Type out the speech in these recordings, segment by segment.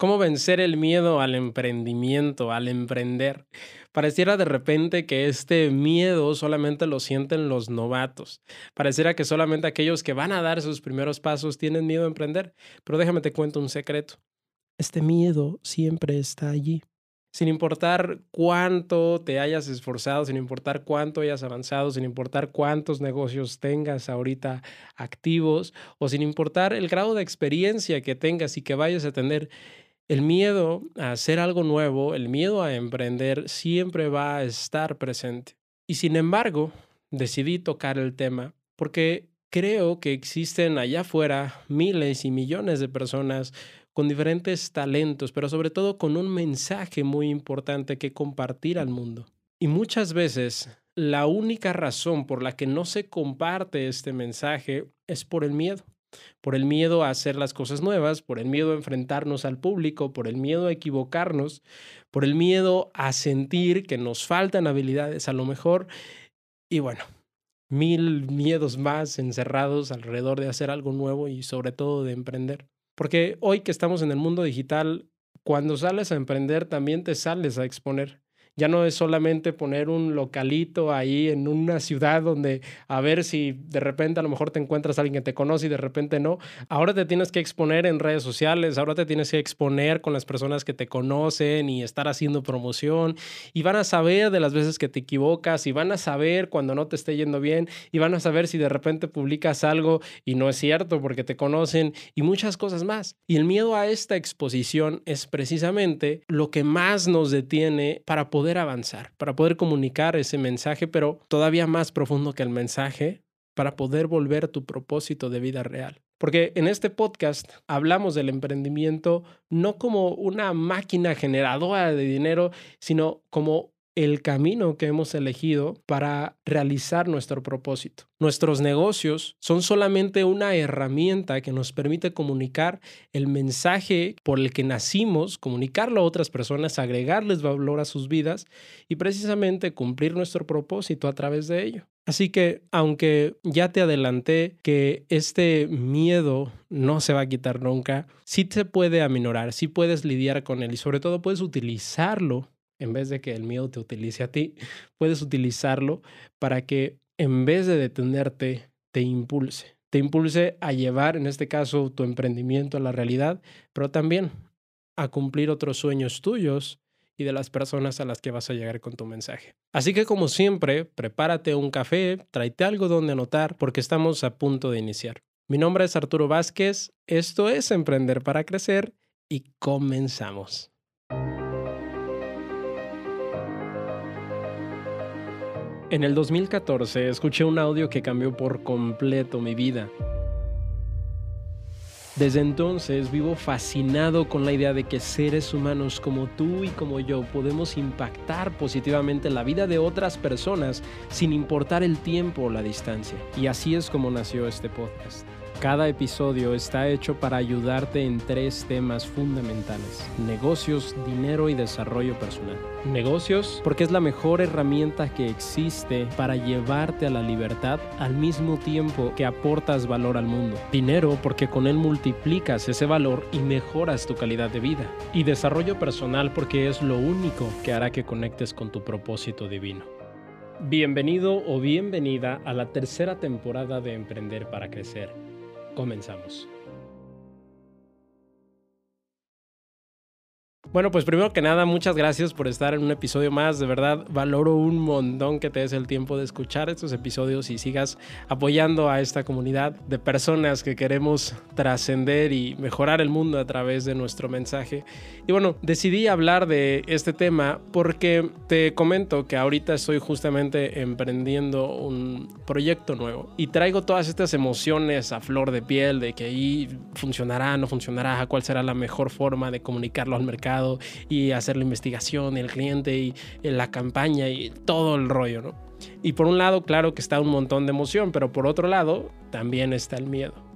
¿Cómo vencer el miedo al emprendimiento, al emprender? Pareciera de repente que este miedo solamente lo sienten los novatos. Pareciera que solamente aquellos que van a dar sus primeros pasos tienen miedo a emprender. Pero déjame te cuento un secreto. Este miedo siempre está allí. Sin importar cuánto te hayas esforzado, sin importar cuánto hayas avanzado, sin importar cuántos negocios tengas ahorita activos o sin importar el grado de experiencia que tengas y que vayas a tener, el miedo a hacer algo nuevo, el miedo a emprender siempre va a estar presente. Y sin embargo, decidí tocar el tema porque creo que existen allá afuera miles y millones de personas con diferentes talentos, pero sobre todo con un mensaje muy importante que compartir al mundo. Y muchas veces la única razón por la que no se comparte este mensaje es por el miedo por el miedo a hacer las cosas nuevas, por el miedo a enfrentarnos al público, por el miedo a equivocarnos, por el miedo a sentir que nos faltan habilidades a lo mejor. Y bueno, mil miedos más encerrados alrededor de hacer algo nuevo y sobre todo de emprender. Porque hoy que estamos en el mundo digital, cuando sales a emprender también te sales a exponer. Ya no es solamente poner un localito ahí en una ciudad donde a ver si de repente a lo mejor te encuentras a alguien que te conoce y de repente no. Ahora te tienes que exponer en redes sociales, ahora te tienes que exponer con las personas que te conocen y estar haciendo promoción y van a saber de las veces que te equivocas y van a saber cuando no te esté yendo bien y van a saber si de repente publicas algo y no es cierto porque te conocen y muchas cosas más. Y el miedo a esta exposición es precisamente lo que más nos detiene para poder avanzar, para poder comunicar ese mensaje, pero todavía más profundo que el mensaje, para poder volver tu propósito de vida real. Porque en este podcast hablamos del emprendimiento no como una máquina generadora de dinero, sino como el camino que hemos elegido para realizar nuestro propósito. Nuestros negocios son solamente una herramienta que nos permite comunicar el mensaje por el que nacimos, comunicarlo a otras personas, agregarles valor a sus vidas y precisamente cumplir nuestro propósito a través de ello. Así que, aunque ya te adelanté que este miedo no se va a quitar nunca, sí se puede aminorar, sí puedes lidiar con él y sobre todo puedes utilizarlo en vez de que el miedo te utilice a ti, puedes utilizarlo para que en vez de detenerte, te impulse. Te impulse a llevar, en este caso, tu emprendimiento a la realidad, pero también a cumplir otros sueños tuyos y de las personas a las que vas a llegar con tu mensaje. Así que como siempre, prepárate un café, tráete algo donde anotar porque estamos a punto de iniciar. Mi nombre es Arturo Vázquez, esto es Emprender para Crecer y comenzamos. En el 2014 escuché un audio que cambió por completo mi vida. Desde entonces vivo fascinado con la idea de que seres humanos como tú y como yo podemos impactar positivamente la vida de otras personas sin importar el tiempo o la distancia. Y así es como nació este podcast. Cada episodio está hecho para ayudarte en tres temas fundamentales. Negocios, dinero y desarrollo personal. Negocios porque es la mejor herramienta que existe para llevarte a la libertad al mismo tiempo que aportas valor al mundo. Dinero porque con él multiplicas ese valor y mejoras tu calidad de vida. Y desarrollo personal porque es lo único que hará que conectes con tu propósito divino. Bienvenido o bienvenida a la tercera temporada de Emprender para Crecer Comenzamos. Bueno, pues primero que nada, muchas gracias por estar en un episodio más. De verdad, valoro un montón que te des el tiempo de escuchar estos episodios y sigas apoyando a esta comunidad de personas que queremos trascender y mejorar el mundo a través de nuestro mensaje. Y bueno, decidí hablar de este tema porque te comento que ahorita estoy justamente emprendiendo un proyecto nuevo y traigo todas estas emociones a flor de piel de que ahí funcionará, no funcionará, cuál será la mejor forma de comunicarlo al mercado y hacer la investigación, el cliente y la campaña y todo el rollo, ¿no? Y por un lado, claro que está un montón de emoción, pero por otro lado, también está el miedo.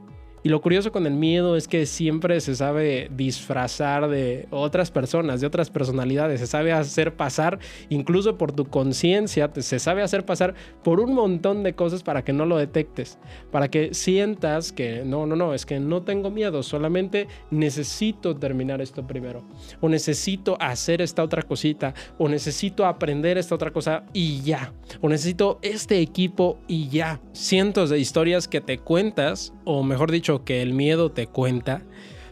Y lo curioso con el miedo es que siempre se sabe disfrazar de otras personas, de otras personalidades, se sabe hacer pasar, incluso por tu conciencia, se sabe hacer pasar por un montón de cosas para que no lo detectes, para que sientas que no, no, no, es que no tengo miedo, solamente necesito terminar esto primero, o necesito hacer esta otra cosita, o necesito aprender esta otra cosa y ya, o necesito este equipo y ya. Cientos de historias que te cuentas, o mejor dicho, que el miedo te cuenta,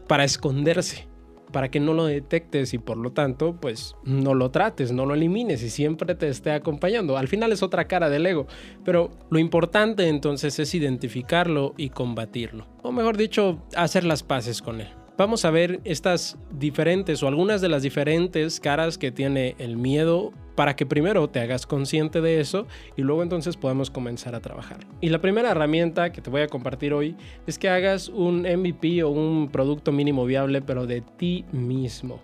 para esconderse para que no lo detectes y por lo tanto, pues no lo trates, no lo elimines y siempre te esté acompañando. Al final es otra cara del ego, pero lo importante entonces es identificarlo y combatirlo. O mejor dicho, hacer las paces con él. Vamos a ver estas diferentes o algunas de las diferentes caras que tiene el miedo para que primero te hagas consciente de eso y luego entonces podamos comenzar a trabajar. Y la primera herramienta que te voy a compartir hoy es que hagas un MVP o un producto mínimo viable pero de ti mismo.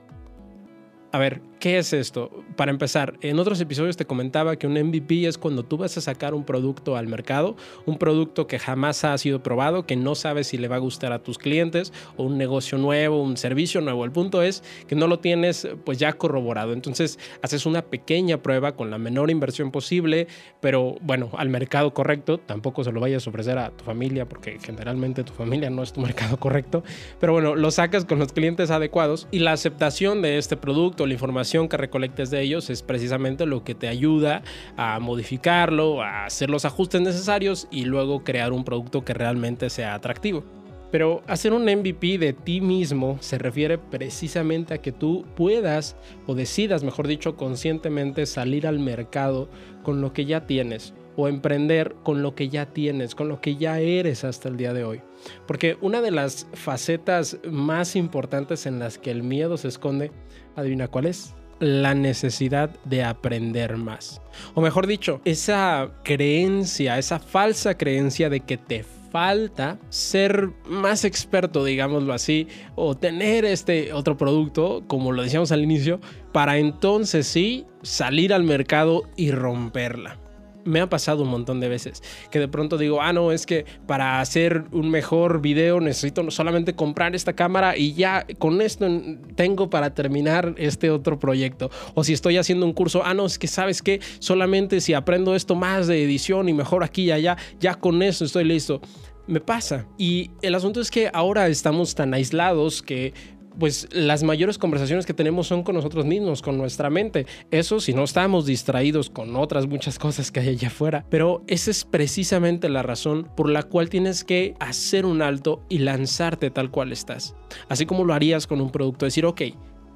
A ver, ¿qué es esto? Para empezar, en otros episodios te comentaba que un MVP es cuando tú vas a sacar un producto al mercado, un producto que jamás ha sido probado, que no sabes si le va a gustar a tus clientes, o un negocio nuevo, un servicio nuevo. El punto es que no lo tienes pues ya corroborado. Entonces haces una pequeña prueba con la menor inversión posible, pero bueno, al mercado correcto. Tampoco se lo vayas a ofrecer a tu familia porque generalmente tu familia no es tu mercado correcto. Pero bueno, lo sacas con los clientes adecuados y la aceptación de este producto la información que recolectes de ellos es precisamente lo que te ayuda a modificarlo, a hacer los ajustes necesarios y luego crear un producto que realmente sea atractivo. Pero hacer un MVP de ti mismo se refiere precisamente a que tú puedas o decidas, mejor dicho, conscientemente salir al mercado con lo que ya tienes o emprender con lo que ya tienes, con lo que ya eres hasta el día de hoy. Porque una de las facetas más importantes en las que el miedo se esconde, adivina cuál es, la necesidad de aprender más. O mejor dicho, esa creencia, esa falsa creencia de que te falta ser más experto, digámoslo así, o tener este otro producto, como lo decíamos al inicio, para entonces sí salir al mercado y romperla me ha pasado un montón de veces que de pronto digo, ah, no, es que para hacer un mejor video necesito solamente comprar esta cámara y ya con esto tengo para terminar este otro proyecto. O si estoy haciendo un curso, ah, no, es que sabes que solamente si aprendo esto más de edición y mejor aquí y allá, ya con eso estoy listo me pasa. Y el asunto es que ahora estamos tan aislados que pues las mayores conversaciones que tenemos son con nosotros mismos, con nuestra mente. Eso si no estamos distraídos con otras muchas cosas que hay allá afuera. Pero esa es precisamente la razón por la cual tienes que hacer un alto y lanzarte tal cual estás. Así como lo harías con un producto, decir, ok,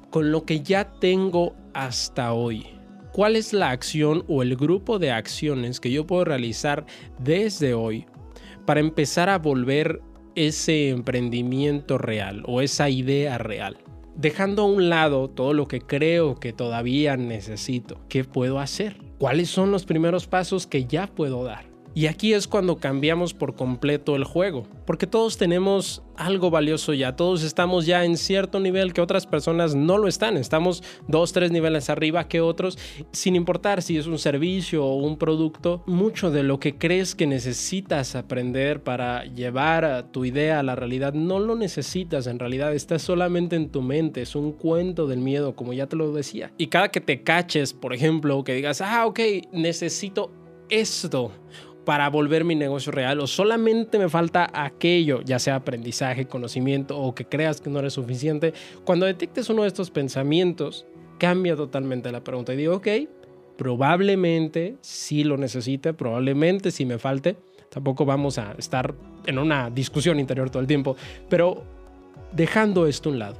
con lo que ya tengo hasta hoy. ¿Cuál es la acción o el grupo de acciones que yo puedo realizar desde hoy para empezar a volver ese emprendimiento real o esa idea real. Dejando a un lado todo lo que creo que todavía necesito. ¿Qué puedo hacer? ¿Cuáles son los primeros pasos que ya puedo dar? Y aquí es cuando cambiamos por completo el juego, porque todos tenemos algo valioso ya, todos estamos ya en cierto nivel que otras personas no lo están, estamos dos, tres niveles arriba que otros, sin importar si es un servicio o un producto, mucho de lo que crees que necesitas aprender para llevar tu idea a la realidad, no lo necesitas en realidad, está solamente en tu mente, es un cuento del miedo, como ya te lo decía. Y cada que te caches, por ejemplo, que digas, ah, ok, necesito esto para volver mi negocio real o solamente me falta aquello, ya sea aprendizaje, conocimiento o que creas que no eres suficiente, cuando detectes uno de estos pensamientos, cambia totalmente la pregunta. Y digo, ok, probablemente sí lo necesite, probablemente sí me falte, tampoco vamos a estar en una discusión interior todo el tiempo, pero dejando esto a un lado,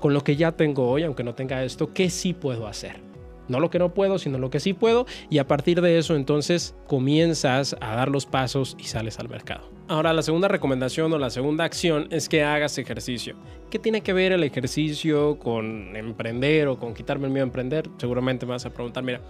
con lo que ya tengo hoy, aunque no tenga esto, ¿qué sí puedo hacer? No lo que no puedo, sino lo que sí puedo. Y a partir de eso entonces comienzas a dar los pasos y sales al mercado. Ahora, la segunda recomendación o la segunda acción es que hagas ejercicio. ¿Qué tiene que ver el ejercicio con emprender o con quitarme el miedo a emprender? Seguramente me vas a preguntar, mira,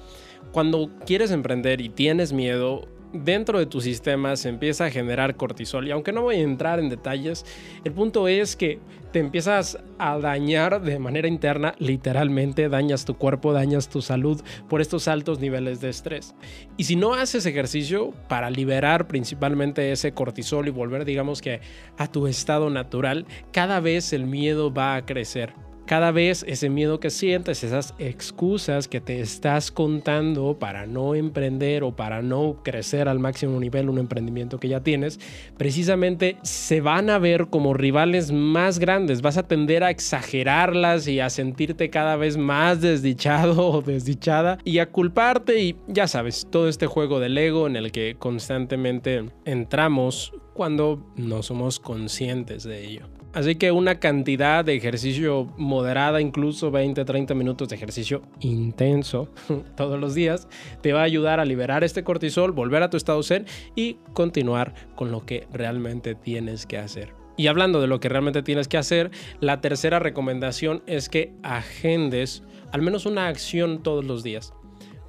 cuando quieres emprender y tienes miedo, dentro de tu sistema se empieza a generar cortisol. Y aunque no voy a entrar en detalles, el punto es que te empiezas a dañar de manera interna, literalmente dañas tu cuerpo, dañas tu salud por estos altos niveles de estrés. Y si no haces ejercicio para liberar principalmente ese cortisol y volver, digamos que, a tu estado natural, cada vez el miedo va a crecer cada vez ese miedo que sientes, esas excusas que te estás contando para no emprender o para no crecer al máximo nivel un emprendimiento que ya tienes, precisamente se van a ver como rivales más grandes. Vas a tender a exagerarlas y a sentirte cada vez más desdichado o desdichada y a culparte y ya sabes, todo este juego del ego en el que constantemente entramos cuando no somos conscientes de ello. Así que una cantidad de ejercicio moderada, incluso 20, 30 minutos de ejercicio intenso todos los días, te va a ayudar a liberar este cortisol, volver a tu estado zen y continuar con lo que realmente tienes que hacer. Y hablando de lo que realmente tienes que hacer, la tercera recomendación es que agendes al menos una acción todos los días.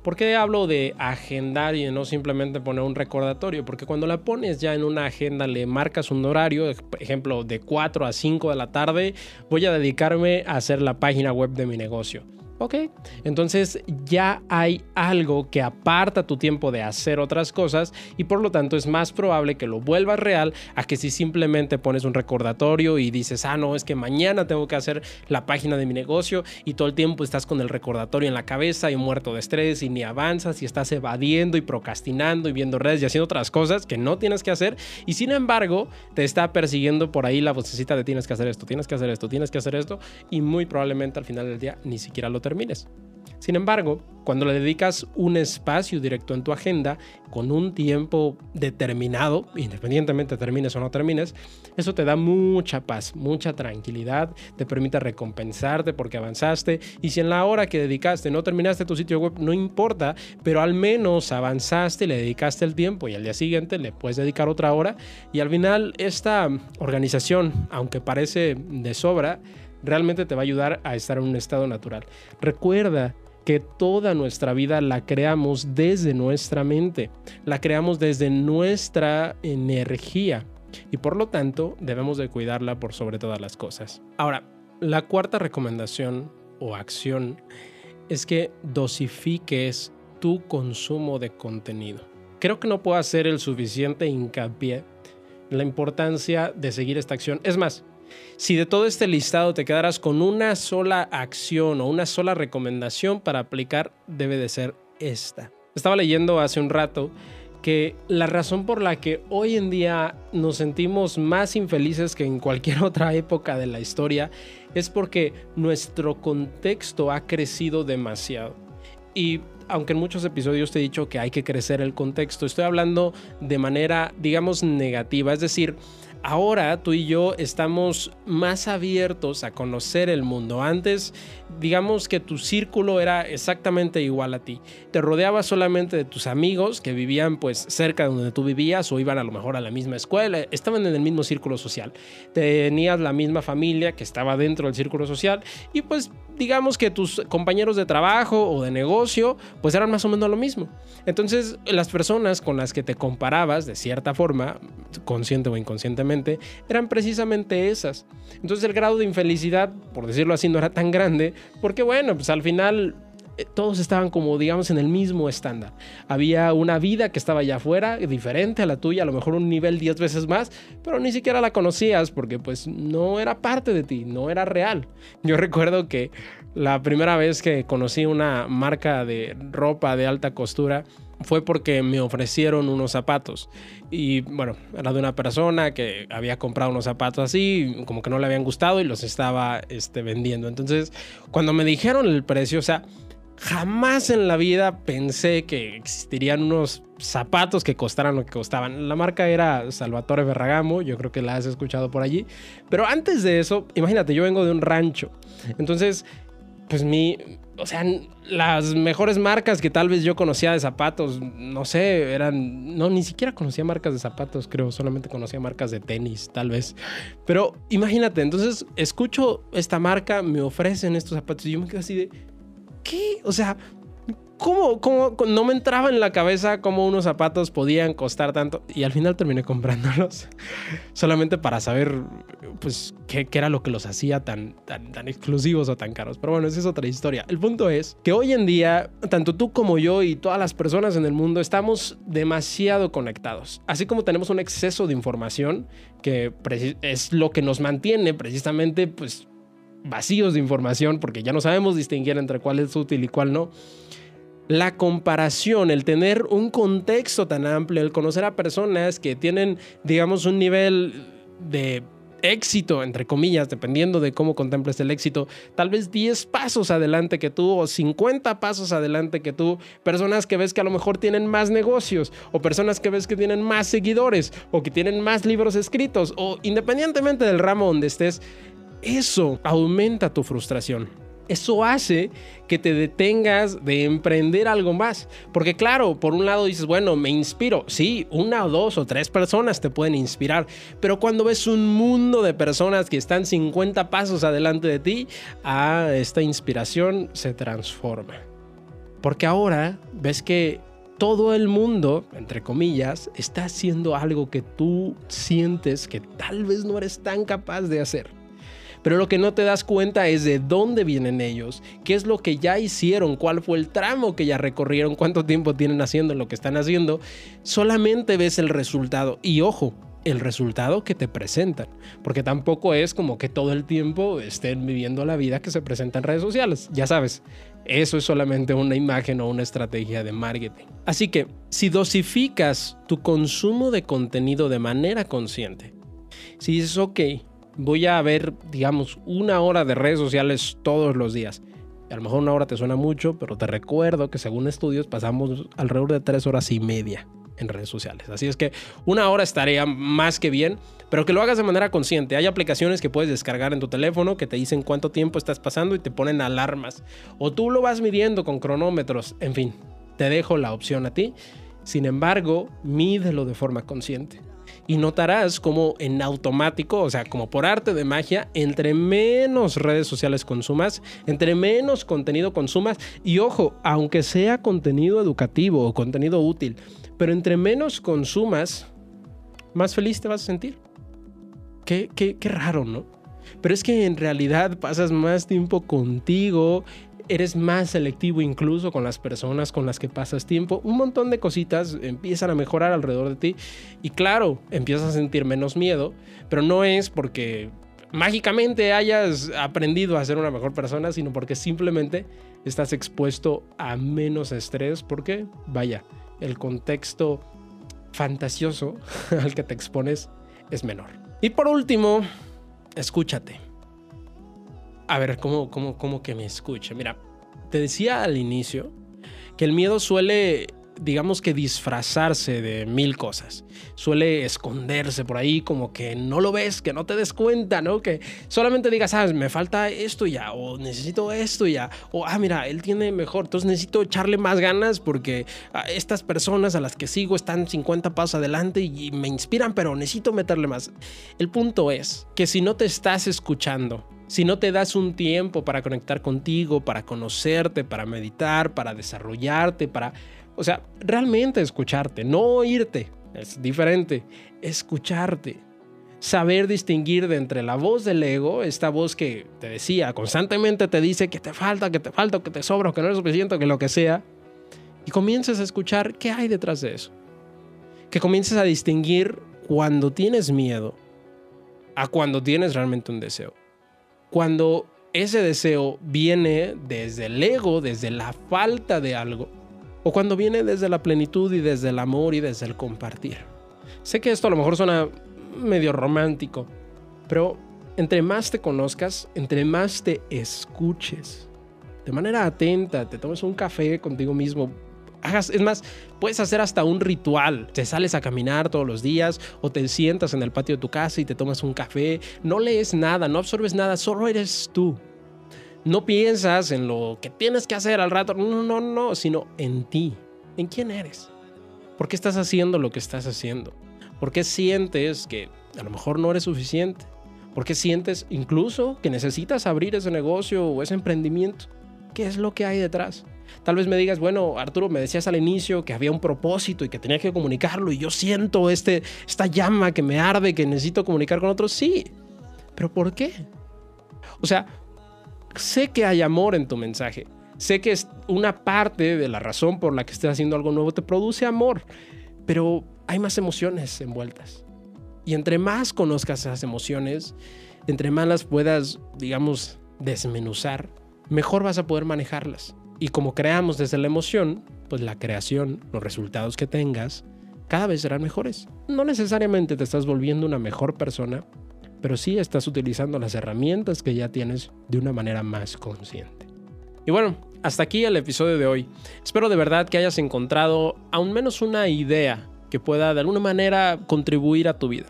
¿Por qué hablo de agendar y no simplemente poner un recordatorio? Porque cuando la pones ya en una agenda, le marcas un horario, ejemplo, de 4 a 5 de la tarde, voy a dedicarme a hacer la página web de mi negocio. Ok, entonces ya hay algo que aparta tu tiempo de hacer otras cosas y por lo tanto es más probable que lo vuelvas real a que si simplemente pones un recordatorio y dices, ah, no, es que mañana tengo que hacer la página de mi negocio y todo el tiempo estás con el recordatorio en la cabeza y muerto de estrés y ni avanzas y estás evadiendo y procrastinando y viendo redes y haciendo otras cosas que no tienes que hacer y sin embargo te está persiguiendo por ahí la vocecita de tienes que hacer esto, tienes que hacer esto, tienes que hacer esto y muy probablemente al final del día ni siquiera lo termines. Sin embargo, cuando le dedicas un espacio directo en tu agenda con un tiempo determinado, independientemente termines o no termines, eso te da mucha paz, mucha tranquilidad, te permite recompensarte porque avanzaste y si en la hora que dedicaste no terminaste tu sitio web, no importa, pero al menos avanzaste, le dedicaste el tiempo y al día siguiente le puedes dedicar otra hora y al final esta organización, aunque parece de sobra, realmente te va a ayudar a estar en un estado natural. Recuerda que toda nuestra vida la creamos desde nuestra mente, la creamos desde nuestra energía y por lo tanto debemos de cuidarla por sobre todas las cosas. Ahora, la cuarta recomendación o acción es que dosifiques tu consumo de contenido. Creo que no puedo hacer el suficiente hincapié en la importancia de seguir esta acción. Es más, si de todo este listado te quedaras con una sola acción o una sola recomendación para aplicar, debe de ser esta. Estaba leyendo hace un rato que la razón por la que hoy en día nos sentimos más infelices que en cualquier otra época de la historia es porque nuestro contexto ha crecido demasiado. Y aunque en muchos episodios te he dicho que hay que crecer el contexto, estoy hablando de manera, digamos, negativa. Es decir, ahora tú y yo estamos más abiertos a conocer el mundo. Antes, digamos que tu círculo era exactamente igual a ti. Te rodeabas solamente de tus amigos que vivían pues cerca de donde tú vivías o iban a lo mejor a la misma escuela, estaban en el mismo círculo social. Tenías la misma familia que estaba dentro del círculo social y pues digamos que tus compañeros de trabajo o de negocio pues eran más o menos lo mismo. Entonces las personas con las que te comparabas de cierta forma, consciente o inconscientemente, eran precisamente esas. Entonces el grado de infelicidad, por decirlo así, no era tan grande porque bueno, pues al final todos estaban como digamos en el mismo estándar. Había una vida que estaba allá afuera, diferente a la tuya, a lo mejor un nivel 10 veces más, pero ni siquiera la conocías porque pues no era parte de ti, no era real. Yo recuerdo que la primera vez que conocí una marca de ropa de alta costura, fue porque me ofrecieron unos zapatos. Y bueno, era de una persona que había comprado unos zapatos así, como que no le habían gustado y los estaba este, vendiendo. Entonces, cuando me dijeron el precio, o sea, Jamás en la vida pensé que existirían unos zapatos que costaran lo que costaban. La marca era Salvatore Ferragamo, yo creo que la has escuchado por allí. Pero antes de eso, imagínate, yo vengo de un rancho. Entonces, pues mi, o sea, las mejores marcas que tal vez yo conocía de zapatos, no sé, eran, no, ni siquiera conocía marcas de zapatos, creo, solamente conocía marcas de tenis, tal vez. Pero imagínate, entonces escucho esta marca, me ofrecen estos zapatos y yo me quedo así de O sea, ¿cómo, ¿cómo, no me entraba en la cabeza cómo unos zapatos podían costar tanto? Y al final terminé comprándolos solamente para saber, pues, qué, qué era lo que los hacía tan, tan, tan, exclusivos o tan caros. Pero bueno, esa es otra historia. El punto es que hoy en día, tanto tú como yo y todas las personas en el mundo estamos demasiado conectados. Así como tenemos un exceso de información, que es lo que nos mantiene precisamente, pues, vacíos de información, porque ya no sabemos distinguir entre cuál es útil y cuál no. La comparación, el tener un contexto tan amplio, el conocer a personas que tienen, digamos, un nivel de éxito, entre comillas, dependiendo de cómo contemples el éxito, tal vez 10 pasos adelante que tú o 50 pasos adelante que tú, personas que ves que a lo mejor tienen más negocios o personas que ves que tienen más seguidores o que tienen más libros escritos o independientemente del ramo donde estés, eso aumenta tu frustración eso hace que te detengas de emprender algo más. Porque claro, por un lado dices, bueno, me inspiro. Sí, una o dos o tres personas te pueden inspirar. Pero cuando ves un mundo de personas que están 50 pasos adelante de ti, ah, esta inspiración se transforma. Porque ahora ves que todo el mundo, entre comillas, está haciendo algo que tú sientes que tal vez no eres tan capaz de hacer. Pero lo que no te das cuenta es de dónde vienen ellos, qué es lo que ya hicieron, cuál fue el tramo que ya recorrieron, cuánto tiempo tienen haciendo lo que están haciendo. Solamente ves el resultado. Y ojo, el resultado que te presentan. Porque tampoco es como que todo el tiempo estén viviendo la vida que se presenta en redes sociales. Ya sabes, eso es solamente una imagen o una estrategia de marketing. Así que si dosificas tu consumo de contenido de manera consciente, si dices, ok, voy a ver, digamos, una hora de redes sociales todos los días. A lo mejor una hora te suena mucho, pero te recuerdo que según estudios pasamos alrededor de tres horas y media en redes sociales. Así es que una hora estaría más que bien, pero que lo hagas de manera consciente. Hay aplicaciones que puedes descargar en tu teléfono que te dicen cuánto tiempo estás pasando y te ponen alarmas. O tú lo vas midiendo con cronómetros. En fin, te dejo la opción a ti. Sin embargo, mídelo de forma consciente y notarás como en automático, o sea, como por arte de magia, entre menos redes sociales consumas, entre menos contenido consumas, y ojo, aunque sea contenido educativo o contenido útil, pero entre menos consumas, más feliz te vas a sentir. Qué, qué, qué raro, ¿no? Pero es que en realidad pasas más tiempo contigo eres más selectivo incluso con las personas con las que pasas tiempo. Un montón de cositas empiezan a mejorar alrededor de ti y claro, empiezas a sentir menos miedo, pero no es porque mágicamente hayas aprendido a ser una mejor persona, sino porque simplemente estás expuesto a menos estrés porque, vaya, el contexto fantasioso al que te expones es menor. Y por último, escúchate a ver, ¿cómo, cómo, cómo que me escuche? Mira, te decía al inicio que el miedo suele, digamos que disfrazarse de mil cosas. Suele esconderse por ahí como que no lo ves, que no te des cuenta, ¿no? Que solamente digas, sabes, me falta esto ya, o necesito esto ya, o ah, mira, él tiene mejor, entonces necesito echarle más ganas porque ah, estas personas a las que sigo están 50 pasos adelante y me inspiran, pero necesito meterle más. El punto es que si no te estás escuchando, si no te das un tiempo para conectar contigo, para conocerte, para meditar, para desarrollarte, para, o sea, realmente escucharte, no oírte, es diferente, escucharte. Saber distinguir de entre la voz del ego, esta voz que te decía, constantemente te dice que te falta, que te falta, que te sobra, que no es suficiente, que lo que sea, y comiences a escuchar qué hay detrás de eso. Que comiences a distinguir cuando tienes miedo a cuando tienes realmente un deseo cuando ese deseo viene desde el ego, desde la falta de algo, o cuando viene desde la plenitud y desde el amor y desde el compartir. Sé que esto a lo mejor suena medio romántico, pero entre más te conozcas, entre más te escuches, de manera atenta, te tomes un café contigo mismo, es más, puedes hacer hasta un ritual. Te sales a caminar todos los días o te sientas en el patio de tu casa y te tomas un café. No lees nada, no absorbes nada, solo eres tú. No piensas en lo que tienes que hacer al rato, no, no, no, sino en ti, en quién eres. ¿Por qué estás haciendo lo que estás haciendo? ¿Por qué sientes que a lo mejor no eres suficiente? ¿Por qué sientes incluso que necesitas abrir ese negocio o ese emprendimiento? Qué es lo que hay detrás. Tal vez me digas, bueno, Arturo, me decías al inicio que había un propósito y que tenía que comunicarlo y yo siento este, esta llama que me arde, que necesito comunicar con otros. Sí, pero ¿por qué? O sea, sé que hay amor en tu mensaje. Sé que es una parte de la razón por la que estés haciendo algo nuevo te produce amor, pero hay más emociones envueltas. Y entre más conozcas esas emociones, entre más las puedas, digamos, desmenuzar, mejor vas a poder manejarlas. Y como creamos desde la emoción, pues la creación, los resultados que tengas, cada vez serán mejores. No necesariamente te estás volviendo una mejor persona, pero sí estás utilizando las herramientas que ya tienes de una manera más consciente. Y bueno, hasta aquí el episodio de hoy. Espero de verdad que hayas encontrado aún menos una idea que pueda de alguna manera contribuir a tu vida.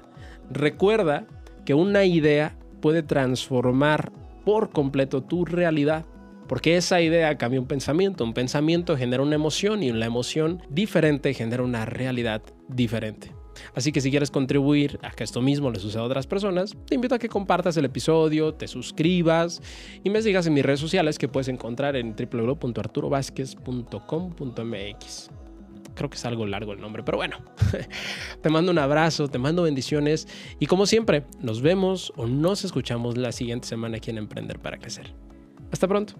Recuerda que una idea puede transformar por completo tu realidad. Porque esa idea cambia un pensamiento, un pensamiento genera una emoción y la emoción diferente genera una realidad diferente. Así que si quieres contribuir a que esto mismo le suceda a otras personas, te invito a que compartas el episodio, te suscribas y me sigas en mis redes sociales que puedes encontrar en www.arturovasquez.com.mx. Creo que es algo largo el nombre, pero bueno. te mando un abrazo, te mando bendiciones y como siempre, nos vemos o nos escuchamos la siguiente semana aquí en Emprender para Crecer. Hasta pronto.